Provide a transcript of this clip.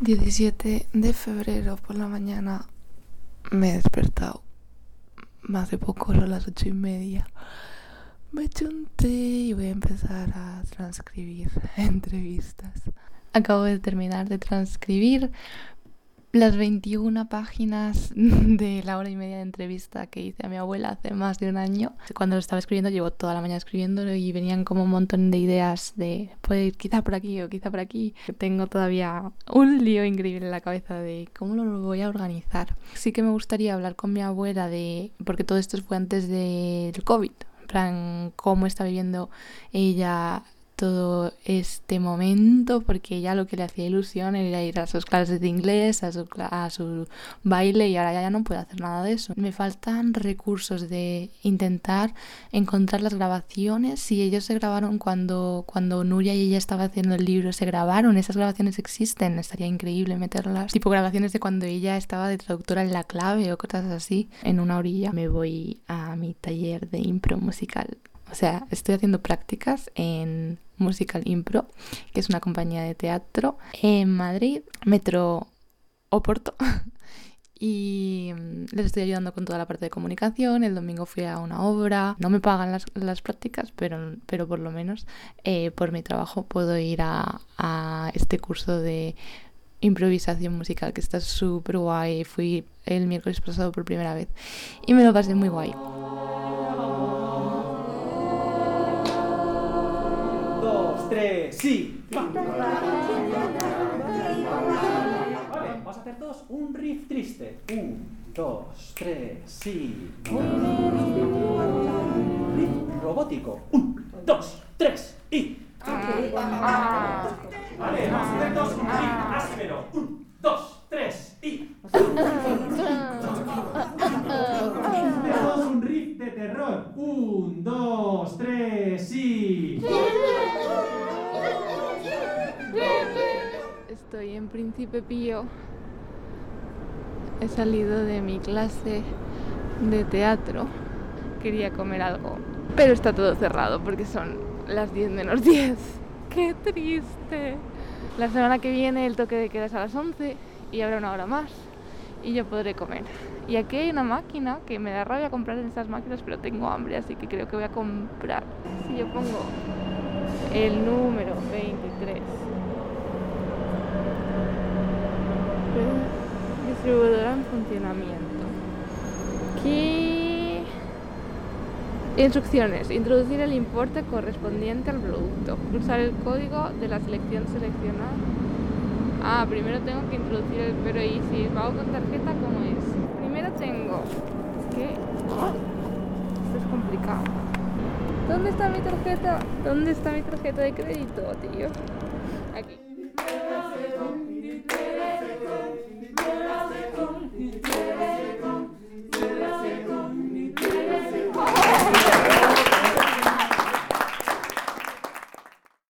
17 de febrero por la mañana me he despertado. Más de poco, son las ocho y media. Me eché un té y voy a empezar a transcribir entrevistas. Acabo de terminar de transcribir las 21 páginas de la hora y media de entrevista que hice a mi abuela hace más de un año. Cuando lo estaba escribiendo, llevo toda la mañana escribiendo y venían como un montón de ideas de, pues quizá por aquí o quizá por aquí. Tengo todavía un lío increíble en la cabeza de cómo lo voy a organizar. Sí que me gustaría hablar con mi abuela de, porque todo esto fue antes del COVID, plan, cómo está viviendo ella todo este momento porque ya lo que le hacía ilusión era ir a sus clases de inglés, a su, a su baile y ahora ya no puede hacer nada de eso. Me faltan recursos de intentar encontrar las grabaciones. Si ellos se grabaron cuando, cuando Nuria y ella estaba haciendo el libro, se grabaron, esas grabaciones existen, estaría increíble meterlas. Tipo grabaciones de cuando ella estaba de traductora en la clave o cosas así. En una orilla me voy a mi taller de impro musical o sea, estoy haciendo prácticas en Musical Impro, que es una compañía de teatro en Madrid, Metro Oporto. y mm, les estoy ayudando con toda la parte de comunicación. El domingo fui a una obra. No me pagan las, las prácticas, pero, pero por lo menos eh, por mi trabajo puedo ir a, a este curso de improvisación musical que está súper guay. Fui el miércoles pasado por primera vez y me lo pasé muy guay. Tres, sí. Vale, vamos a hacer todos un riff triste. Un, dos, tres, sí. Riff robótico. Un, dos, tres y. Vale, vamos a hacer todos un riff áspero. Un, dos, tres y. Todos un riff de terror. Un, dos, tres y. Príncipe Pío. He salido de mi clase de teatro. Quería comer algo, pero está todo cerrado porque son las 10 menos 10. ¡Qué triste! La semana que viene el toque de queda es a las 11 y habrá una hora más y yo podré comer. Y aquí hay una máquina que me da rabia comprar en esas máquinas, pero tengo hambre, así que creo que voy a comprar. Si yo pongo el número 23 distribuidora en funcionamiento. Aquí instrucciones. Introducir el importe correspondiente al producto. Pulsar el código de la selección seleccionada. Ah, primero tengo que introducir el... Pero ¿y si pago con tarjeta cómo es? Primero tengo que... Esto es complicado. ¿Dónde está mi tarjeta? ¿Dónde está mi tarjeta de crédito, tío? Aquí.